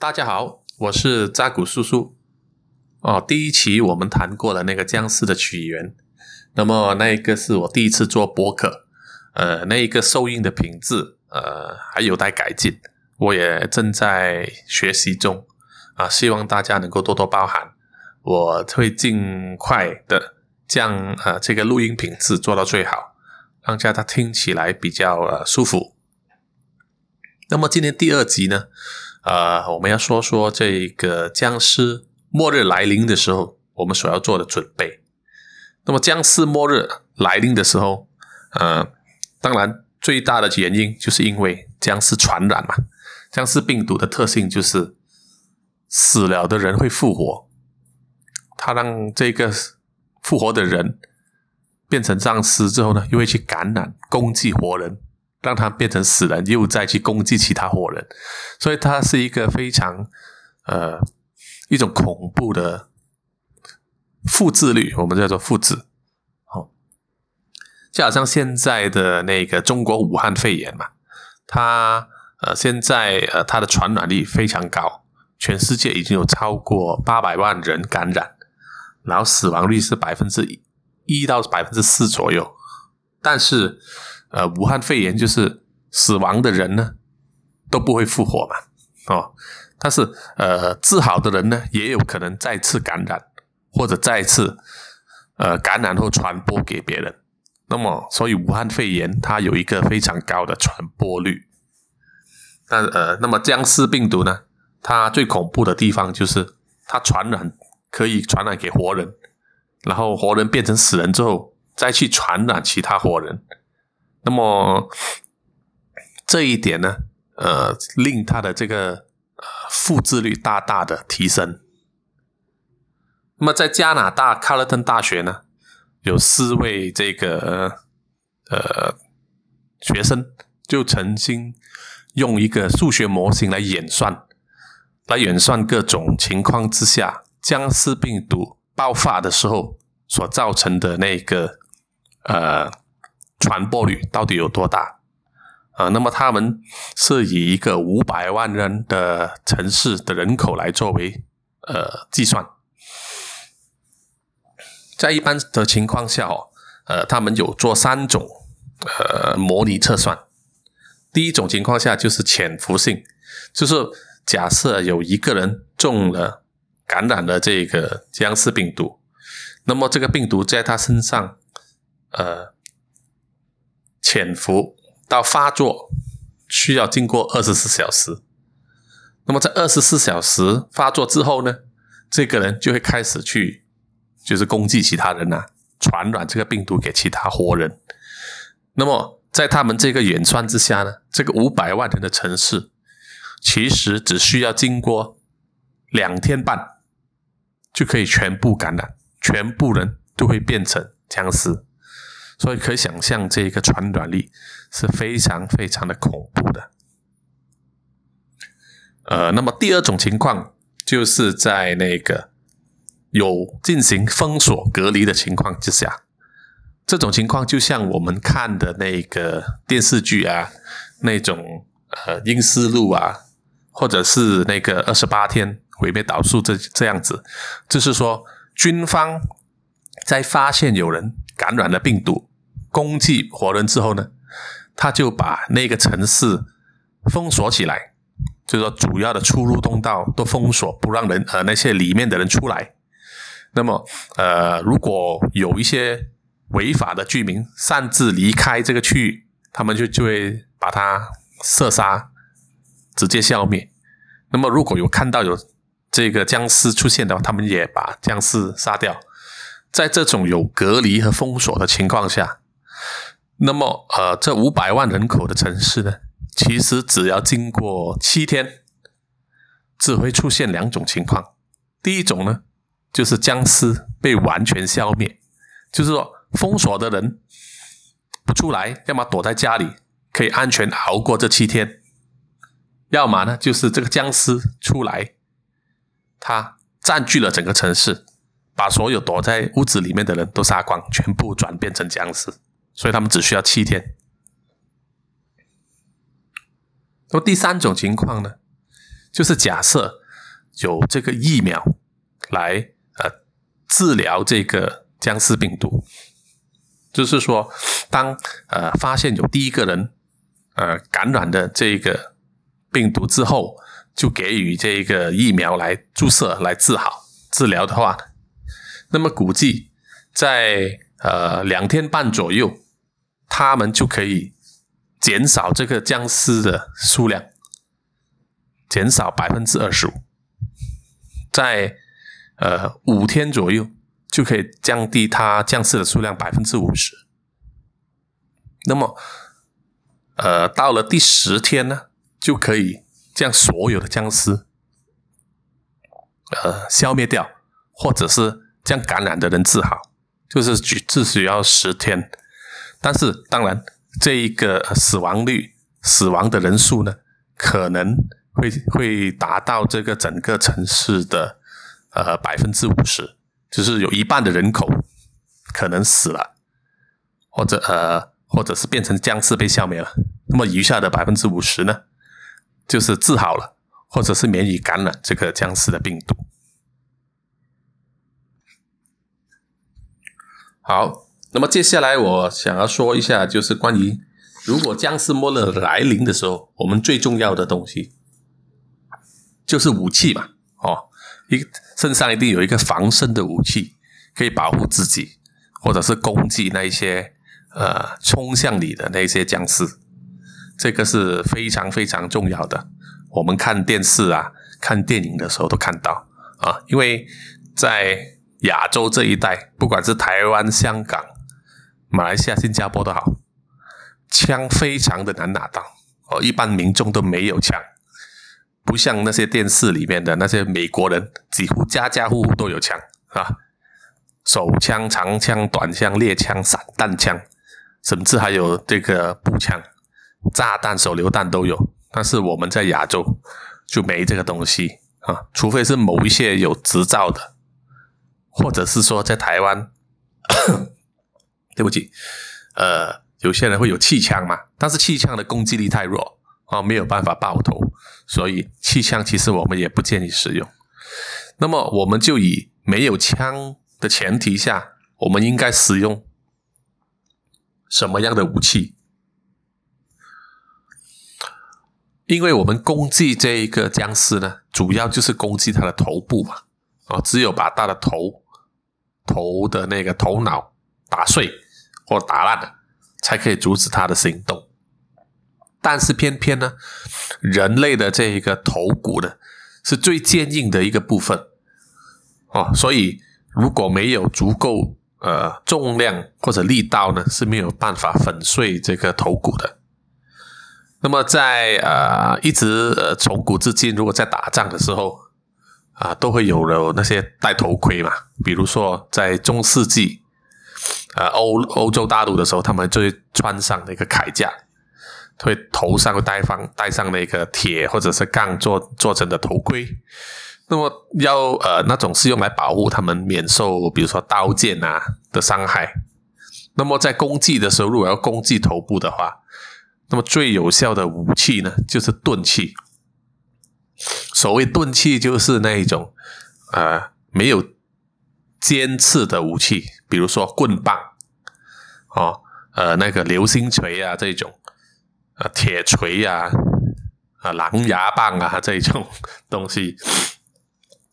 大家好，我是扎古叔叔。哦，第一期我们谈过了那个僵尸的起源，那么那一个是我第一次做播客，呃，那一个收音的品质，呃，还有待改进，我也正在学习中，啊，希望大家能够多多包涵，我会尽快的将呃这个录音品质做到最好，让大家听起来比较呃舒服。那么今天第二集呢？呃，我们要说说这个僵尸末日来临的时候，我们所要做的准备。那么，僵尸末日来临的时候，呃，当然最大的原因就是因为僵尸传染嘛。僵尸病毒的特性就是死了的人会复活，它让这个复活的人变成丧尸之后呢，又会去感染、攻击活人。让他变成死人，又再去攻击其他活人，所以它是一个非常呃一种恐怖的复制率，我们叫做复制。好，就好像现在的那个中国武汉肺炎嘛，它呃现在呃它的传染力非常高，全世界已经有超过八百万人感染，然后死亡率是百分之一到百分之四左右，但是。呃，武汉肺炎就是死亡的人呢都不会复活嘛，哦，但是呃治好的人呢也有可能再次感染或者再次呃感染后传播给别人。那么，所以武汉肺炎它有一个非常高的传播率。但呃，那么僵尸病毒呢，它最恐怖的地方就是它传染可以传染给活人，然后活人变成死人之后再去传染其他活人。那么这一点呢，呃，令他的这个呃复制率大大的提升。那么在加拿大卡勒顿大学呢，有四位这个呃学生就曾经用一个数学模型来演算，来演算各种情况之下僵尸病毒爆发的时候所造成的那个呃。传播率到底有多大啊？那么他们是以一个五百万人的城市的人口来作为呃计算，在一般的情况下哦，呃，他们有做三种呃模拟测算。第一种情况下就是潜伏性，就是假设有一个人中了感染了这个僵尸病毒，那么这个病毒在他身上呃。潜伏到发作需要经过二十四小时，那么在二十四小时发作之后呢，这个人就会开始去就是攻击其他人呐，传染这个病毒给其他活人。那么在他们这个演算之下呢，这个五百万人的城市其实只需要经过两天半就可以全部感染，全部人都会变成僵尸。所以可以想象，这个传染力是非常非常的恐怖的。呃，那么第二种情况，就是在那个有进行封锁隔离的情况之下，这种情况就像我们看的那个电视剧啊，那种呃《阴丝路》啊，或者是那个二十八天毁灭岛数这这样子，就是说军方在发现有人感染了病毒。攻击活人之后呢，他就把那个城市封锁起来，就是说主要的出入通道都封锁，不让人呃那些里面的人出来。那么呃，如果有一些违法的居民擅自离开这个区域，他们就就会把他射杀，直接消灭。那么如果有看到有这个僵尸出现的话，他们也把僵尸杀掉。在这种有隔离和封锁的情况下。那么，呃，这五百万人口的城市呢，其实只要经过七天，只会出现两种情况。第一种呢，就是僵尸被完全消灭，就是说封锁的人不出来，要么躲在家里可以安全熬过这七天，要么呢，就是这个僵尸出来，他占据了整个城市，把所有躲在屋子里面的人都杀光，全部转变成僵尸。所以他们只需要七天。那么第三种情况呢，就是假设有这个疫苗来呃治疗这个僵尸病毒，就是说，当呃发现有第一个人呃感染的这个病毒之后，就给予这个疫苗来注射来治好治疗的话，那么估计在呃两天半左右，他们就可以减少这个僵尸的数量。减少百分之二十五，在呃五天左右就可以降低它僵尸的数量百分之五十。那么，呃，到了第十天呢，就可以将所有的僵尸呃消灭掉，或者是将感染的人治好，就是只只需要十天。但是，当然，这一个死亡率、死亡的人数呢，可能。会会达到这个整个城市的呃百分之五十，就是有一半的人口可能死了，或者呃或者是变成僵尸被消灭了。那么余下的百分之五十呢，就是治好了，或者是免于感染这个僵尸的病毒。好，那么接下来我想要说一下，就是关于如果僵尸末日来临的时候，我们最重要的东西。就是武器嘛，哦，一身上一定有一个防身的武器，可以保护自己，或者是攻击那一些呃冲向你的那些僵尸，这个是非常非常重要的。我们看电视啊、看电影的时候都看到啊，因为在亚洲这一带，不管是台湾、香港、马来西亚、新加坡都好，枪非常的难拿到哦，一般民众都没有枪。不像那些电视里面的那些美国人，几乎家家户户都有枪啊，手枪、长枪、短枪、猎枪、散弹枪，甚至还有这个步枪、炸弹、手榴弹都有。但是我们在亚洲就没这个东西啊，除非是某一些有执照的，或者是说在台湾，对不起，呃，有些人会有气枪嘛，但是气枪的攻击力太弱。啊，没有办法爆头，所以气枪其实我们也不建议使用。那么，我们就以没有枪的前提下，我们应该使用什么样的武器？因为我们攻击这一个僵尸呢，主要就是攻击他的头部嘛。啊，只有把他的头头的那个头脑打碎或打烂的，才可以阻止他的行动。但是偏偏呢，人类的这一个头骨呢，是最坚硬的一个部分哦，所以如果没有足够呃重量或者力道呢，是没有办法粉碎这个头骨的。那么在呃一直呃从古至今，如果在打仗的时候啊，都会有了那些戴头盔嘛，比如说在中世纪呃欧欧洲大陆的时候，他们就会穿上那个铠甲。会头上会戴上戴上那个铁或者是钢做做成的头盔，那么要呃那种是用来保护他们免受比如说刀剑啊的伤害。那么在攻击的时候，如果要攻击头部的话，那么最有效的武器呢就是钝器。所谓钝器就是那一种呃没有尖刺的武器，比如说棍棒，哦呃那个流星锤啊这种。啊，铁锤呀，啊，狼牙棒啊，这种东西。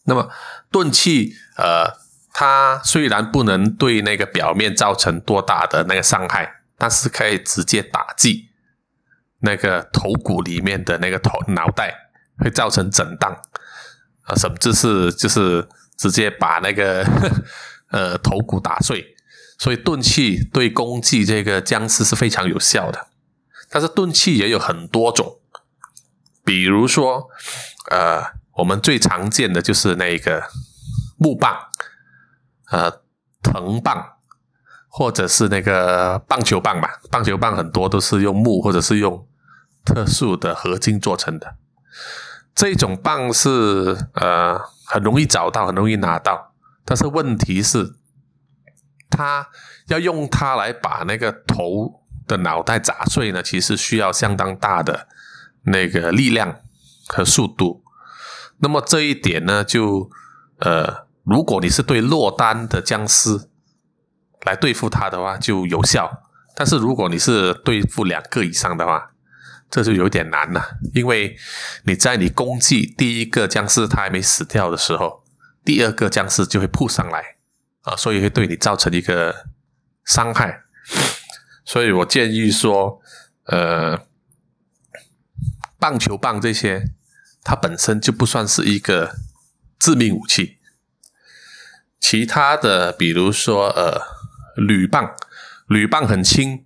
那么钝器，呃，它虽然不能对那个表面造成多大的那个伤害，但是可以直接打击那个头骨里面的那个头脑袋，会造成震荡啊，甚至是就是直接把那个 呃头骨打碎。所以钝器对攻击这个僵尸是非常有效的。但是钝器也有很多种，比如说，呃，我们最常见的就是那个木棒，呃，藤棒，或者是那个棒球棒吧。棒球棒很多都是用木或者是用特殊的合金做成的。这种棒是呃很容易找到，很容易拿到。但是问题是，它要用它来把那个头。的脑袋砸碎呢，其实需要相当大的那个力量和速度，那么这一点呢，就呃，如果你是对落单的僵尸来对付它的话，就有效。但是如果你是对付两个以上的话，这就有点难了，因为你在你攻击第一个僵尸他还没死掉的时候，第二个僵尸就会扑上来啊，所以会对你造成一个伤害。所以我建议说，呃，棒球棒这些，它本身就不算是一个致命武器。其他的，比如说呃，铝棒，铝棒很轻，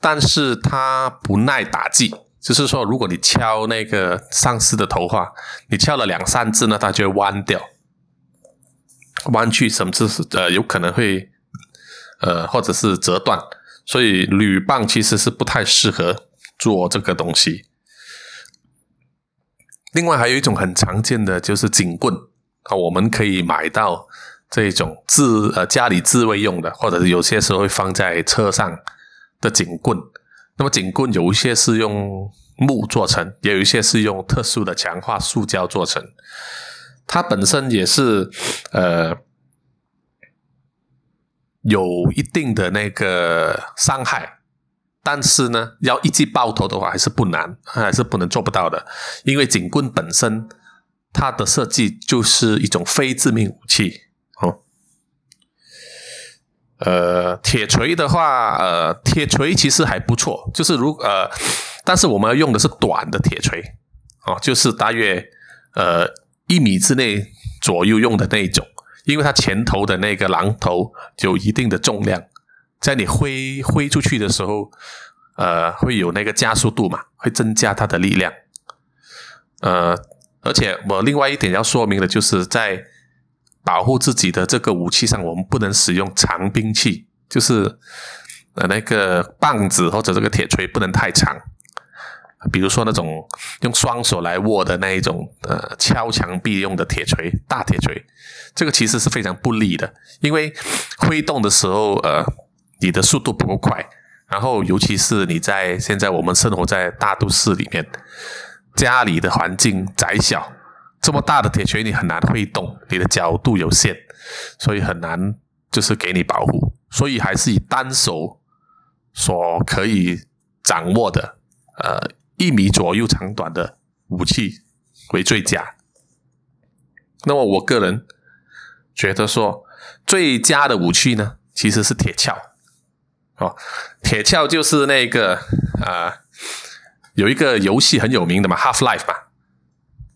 但是它不耐打击。就是说，如果你敲那个丧尸的头话，你敲了两三次呢，它就会弯掉，弯曲，甚至是呃，有可能会呃，或者是折断。所以铝棒其实是不太适合做这个东西。另外还有一种很常见的就是警棍啊，我们可以买到这种自呃家里自卫用的，或者是有些时候会放在车上的警棍。那么警棍有一些是用木做成，也有一些是用特殊的强化塑胶做成，它本身也是呃。有一定的那个伤害，但是呢，要一击爆头的话还是不难，还是不能做不到的。因为警棍本身它的设计就是一种非致命武器哦。呃，铁锤的话，呃，铁锤其实还不错，就是如呃，但是我们要用的是短的铁锤哦，就是大约呃一米之内左右用的那一种。因为它前头的那个榔头有一定的重量，在你挥挥出去的时候，呃，会有那个加速度嘛，会增加它的力量。呃，而且我另外一点要说明的就是在保护自己的这个武器上，我们不能使用长兵器，就是呃那个棒子或者这个铁锤不能太长。比如说那种用双手来握的那一种，呃，敲墙壁用的铁锤，大铁锤，这个其实是非常不利的，因为挥动的时候，呃，你的速度不够快，然后尤其是你在现在我们生活在大都市里面，家里的环境窄小，这么大的铁锤你很难挥动，你的角度有限，所以很难就是给你保护，所以还是以单手所可以掌握的，呃。一米左右长短的武器为最佳。那么我个人觉得说，最佳的武器呢，其实是铁锹。哦，铁锹就是那个啊，有一个游戏很有名的嘛，《Half Life》嘛，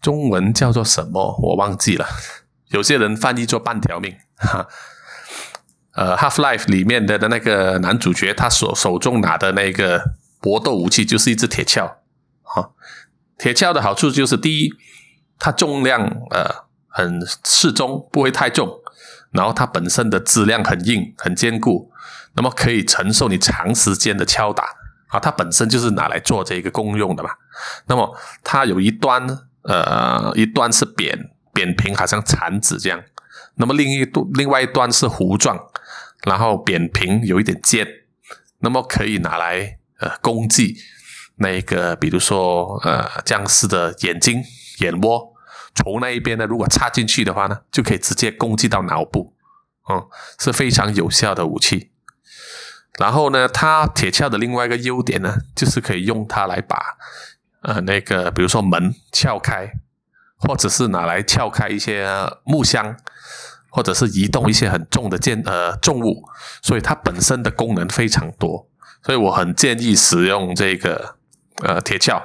中文叫做什么我忘记了，有些人翻译做半条命。哈，呃，《Half Life》里面的的那个男主角，他手手中拿的那个搏斗武器就是一只铁锹。啊，铁锹的好处就是，第一，它重量呃很适中，不会太重，然后它本身的质量很硬、很坚固，那么可以承受你长时间的敲打啊。它本身就是拿来做这个功用的嘛。那么它有一端呃一端是扁扁平，好像铲子这样；那么另一端另外一端是弧状，然后扁平有一点尖，那么可以拿来呃攻击。那个，比如说，呃，僵尸的眼睛、眼窝，从那一边呢，如果插进去的话呢，就可以直接攻击到脑部，嗯，是非常有效的武器。然后呢，它铁锹的另外一个优点呢，就是可以用它来把，呃，那个比如说门撬开，或者是拿来撬开一些木箱，或者是移动一些很重的件呃重物，所以它本身的功能非常多，所以我很建议使用这个。呃，铁锹。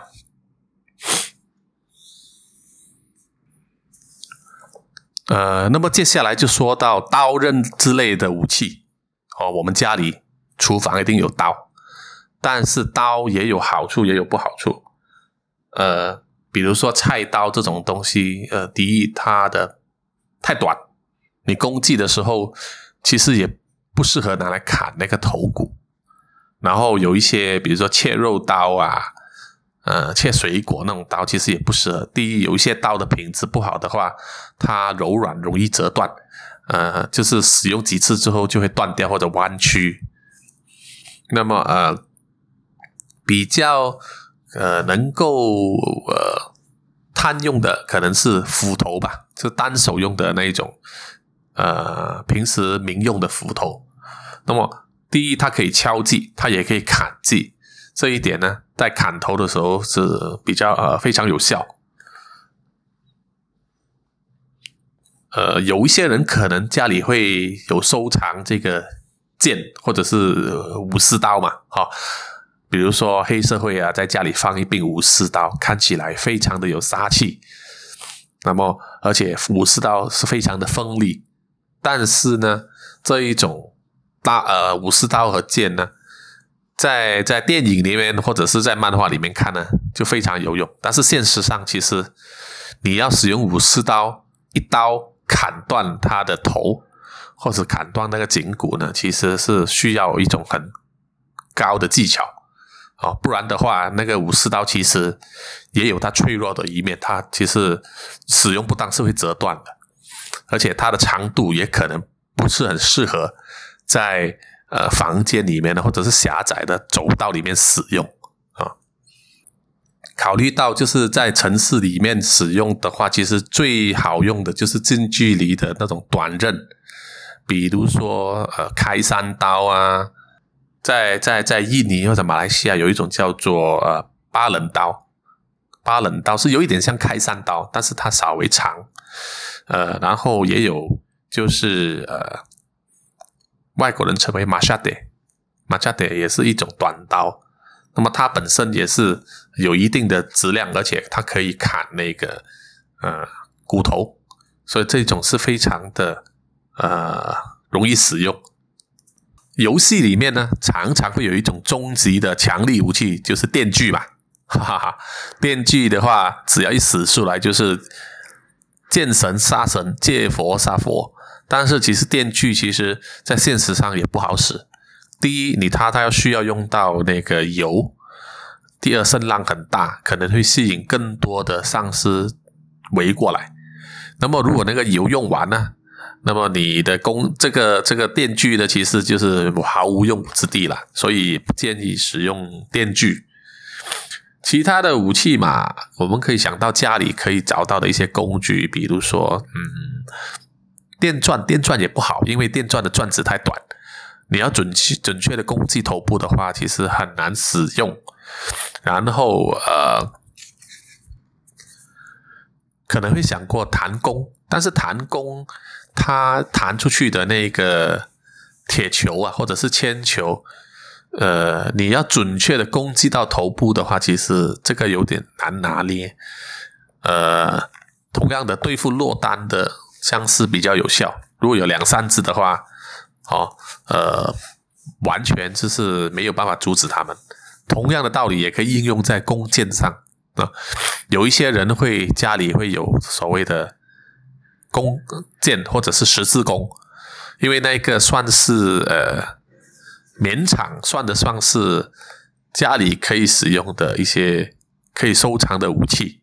呃，那么接下来就说到刀刃之类的武器哦。我们家里厨房一定有刀，但是刀也有好处，也有不好处。呃，比如说菜刀这种东西，呃，第一它的太短，你攻击的时候其实也不适合拿来砍那个头骨。然后有一些，比如说切肉刀啊。呃，切水果那种刀其实也不适合。第一，有一些刀的品质不好的话，它柔软，容易折断。呃，就是使用几次之后就会断掉或者弯曲。那么，呃，比较呃能够呃探用的可能是斧头吧，就单手用的那一种，呃，平时民用的斧头。那么，第一，它可以敲击，它也可以砍击。这一点呢，在砍头的时候是比较呃非常有效。呃，有一些人可能家里会有收藏这个剑或者是武士刀嘛，哈，比如说黑社会啊，在家里放一柄武士刀，看起来非常的有杀气。那么，而且武士刀是非常的锋利，但是呢，这一种大呃武士刀和剑呢，在在电影里面或者是在漫画里面看呢，就非常有用。但是现实上，其实你要使用武士刀，一刀。砍断他的头，或者砍断那个颈骨呢？其实是需要一种很高的技巧啊，不然的话，那个武士刀其实也有它脆弱的一面，它其实使用不当是会折断的，而且它的长度也可能不是很适合在呃房间里面的或者是狭窄的走道里面使用啊。考虑到就是在城市里面使用的话，其实最好用的就是近距离的那种短刃，比如说呃开山刀啊，在在在印尼或者马来西亚有一种叫做呃巴冷刀，巴冷刀是有一点像开山刀，但是它稍微长，呃，然后也有就是呃外国人称为马夏德，马夏德也是一种短刀。那么它本身也是有一定的质量，而且它可以砍那个呃骨头，所以这种是非常的呃容易使用。游戏里面呢，常常会有一种终极的强力武器，就是电锯吧。哈哈哈，电锯的话，只要一使出来就是见神杀神，见佛杀佛。但是其实电锯其实在现实上也不好使。第一，你它它要需要用到那个油；第二，声浪很大，可能会吸引更多的丧尸围过来。那么，如果那个油用完呢？那么你的工这个这个电锯呢，其实就是毫无用武之地了。所以不建议使用电锯。其他的武器嘛，我们可以想到家里可以找到的一些工具，比如说，嗯，电钻，电钻也不好，因为电钻的钻子太短。你要准确准确的攻击头部的话，其实很难使用。然后呃，可能会想过弹弓，但是弹弓它弹出去的那个铁球啊，或者是铅球，呃，你要准确的攻击到头部的话，其实这个有点难拿捏。呃，同样的对付落单的僵尸比较有效，如果有两三只的话。哦，呃，完全就是没有办法阻止他们。同样的道理也可以应用在弓箭上啊。有一些人会家里会有所谓的弓箭或者是十字弓，因为那个算是呃勉强算得上是家里可以使用的一些可以收藏的武器。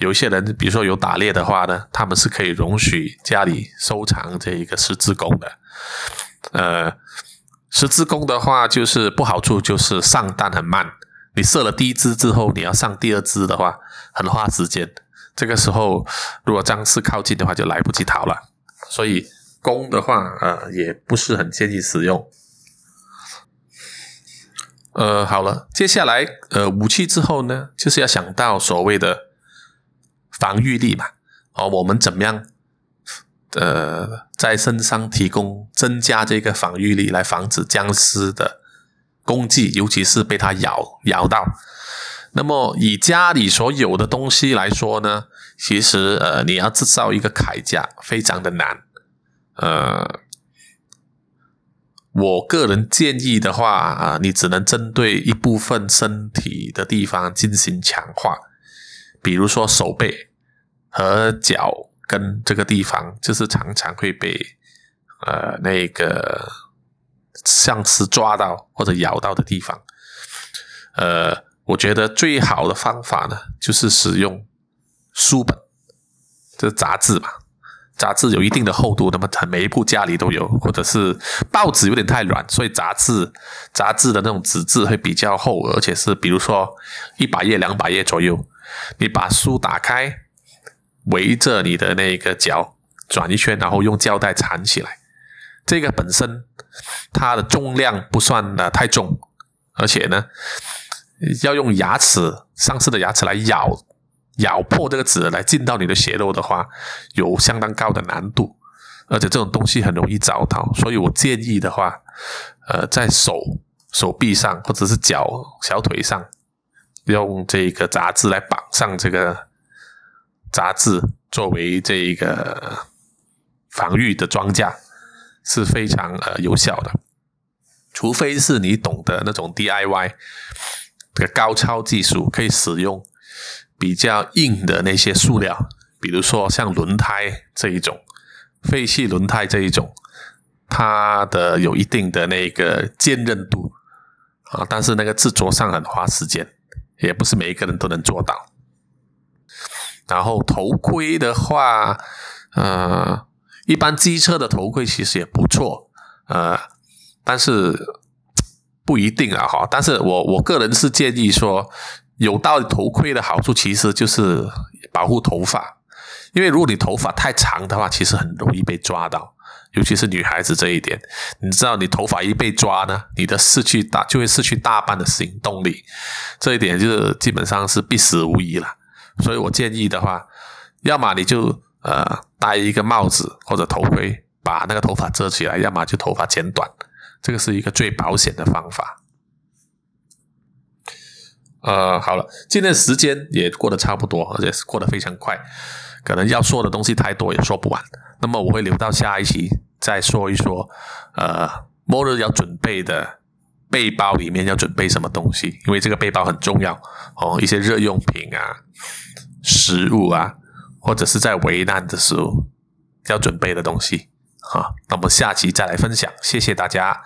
有一些人，比如说有打猎的话呢，他们是可以容许家里收藏这一个十字弓的。呃，十字弓的话，就是不好处就是上弹很慢。你射了第一支之后，你要上第二支的话，很花时间。这个时候，如果僵尸靠近的话，就来不及逃了。所以弓的话，呃，也不是很建议使用。呃，好了，接下来呃，武器之后呢，就是要想到所谓的防御力嘛。哦，我们怎么样？呃，在身上提供增加这个防御力，来防止僵尸的攻击，尤其是被它咬咬到。那么以家里所有的东西来说呢，其实呃，你要制造一个铠甲非常的难。呃，我个人建议的话啊，你只能针对一部分身体的地方进行强化，比如说手背和脚。跟这个地方就是常常会被呃那个丧尸抓到或者咬到的地方，呃，我觉得最好的方法呢，就是使用书本，这杂志嘛，杂志有一定的厚度，那么每一部家里都有，或者是报纸有点太软，所以杂志杂志的那种纸质会比较厚，而且是比如说一百页、两百页左右，你把书打开。围着你的那个脚转一圈，然后用胶带缠起来。这个本身它的重量不算的太重，而且呢，要用牙齿上次的牙齿来咬咬破这个纸来进到你的血肉的话，有相当高的难度，而且这种东西很容易找到，所以我建议的话，呃，在手手臂上或者是脚小腿上用这个杂志来绑上这个杂志，作为这一个防御的装甲。是非常呃有效的，除非是你懂得那种 DIY 的高超技术，可以使用比较硬的那些塑料，比如说像轮胎这一种废弃轮胎这一种，它的有一定的那个坚韧度啊，但是那个制作上很花时间，也不是每一个人都能做到。然后头盔的话，呃。一般机车的头盔其实也不错，呃，但是不一定啊哈。但是我我个人是建议说，有道头盔的好处其实就是保护头发，因为如果你头发太长的话，其实很容易被抓到，尤其是女孩子这一点。你知道，你头发一被抓呢，你的失去大就会失去大半的行动力，这一点就是基本上是必死无疑了。所以我建议的话，要么你就。呃，戴一个帽子或者头盔，把那个头发遮起来，要么就头发剪短，这个是一个最保险的方法。呃，好了，今天时间也过得差不多，而且过得非常快，可能要说的东西太多也说不完。那么我会留到下一期再说一说。呃，末日要准备的背包里面要准备什么东西？因为这个背包很重要哦，一些日用品啊，食物啊。或者是在危难的时候要准备的东西，好，那我们下期再来分享，谢谢大家。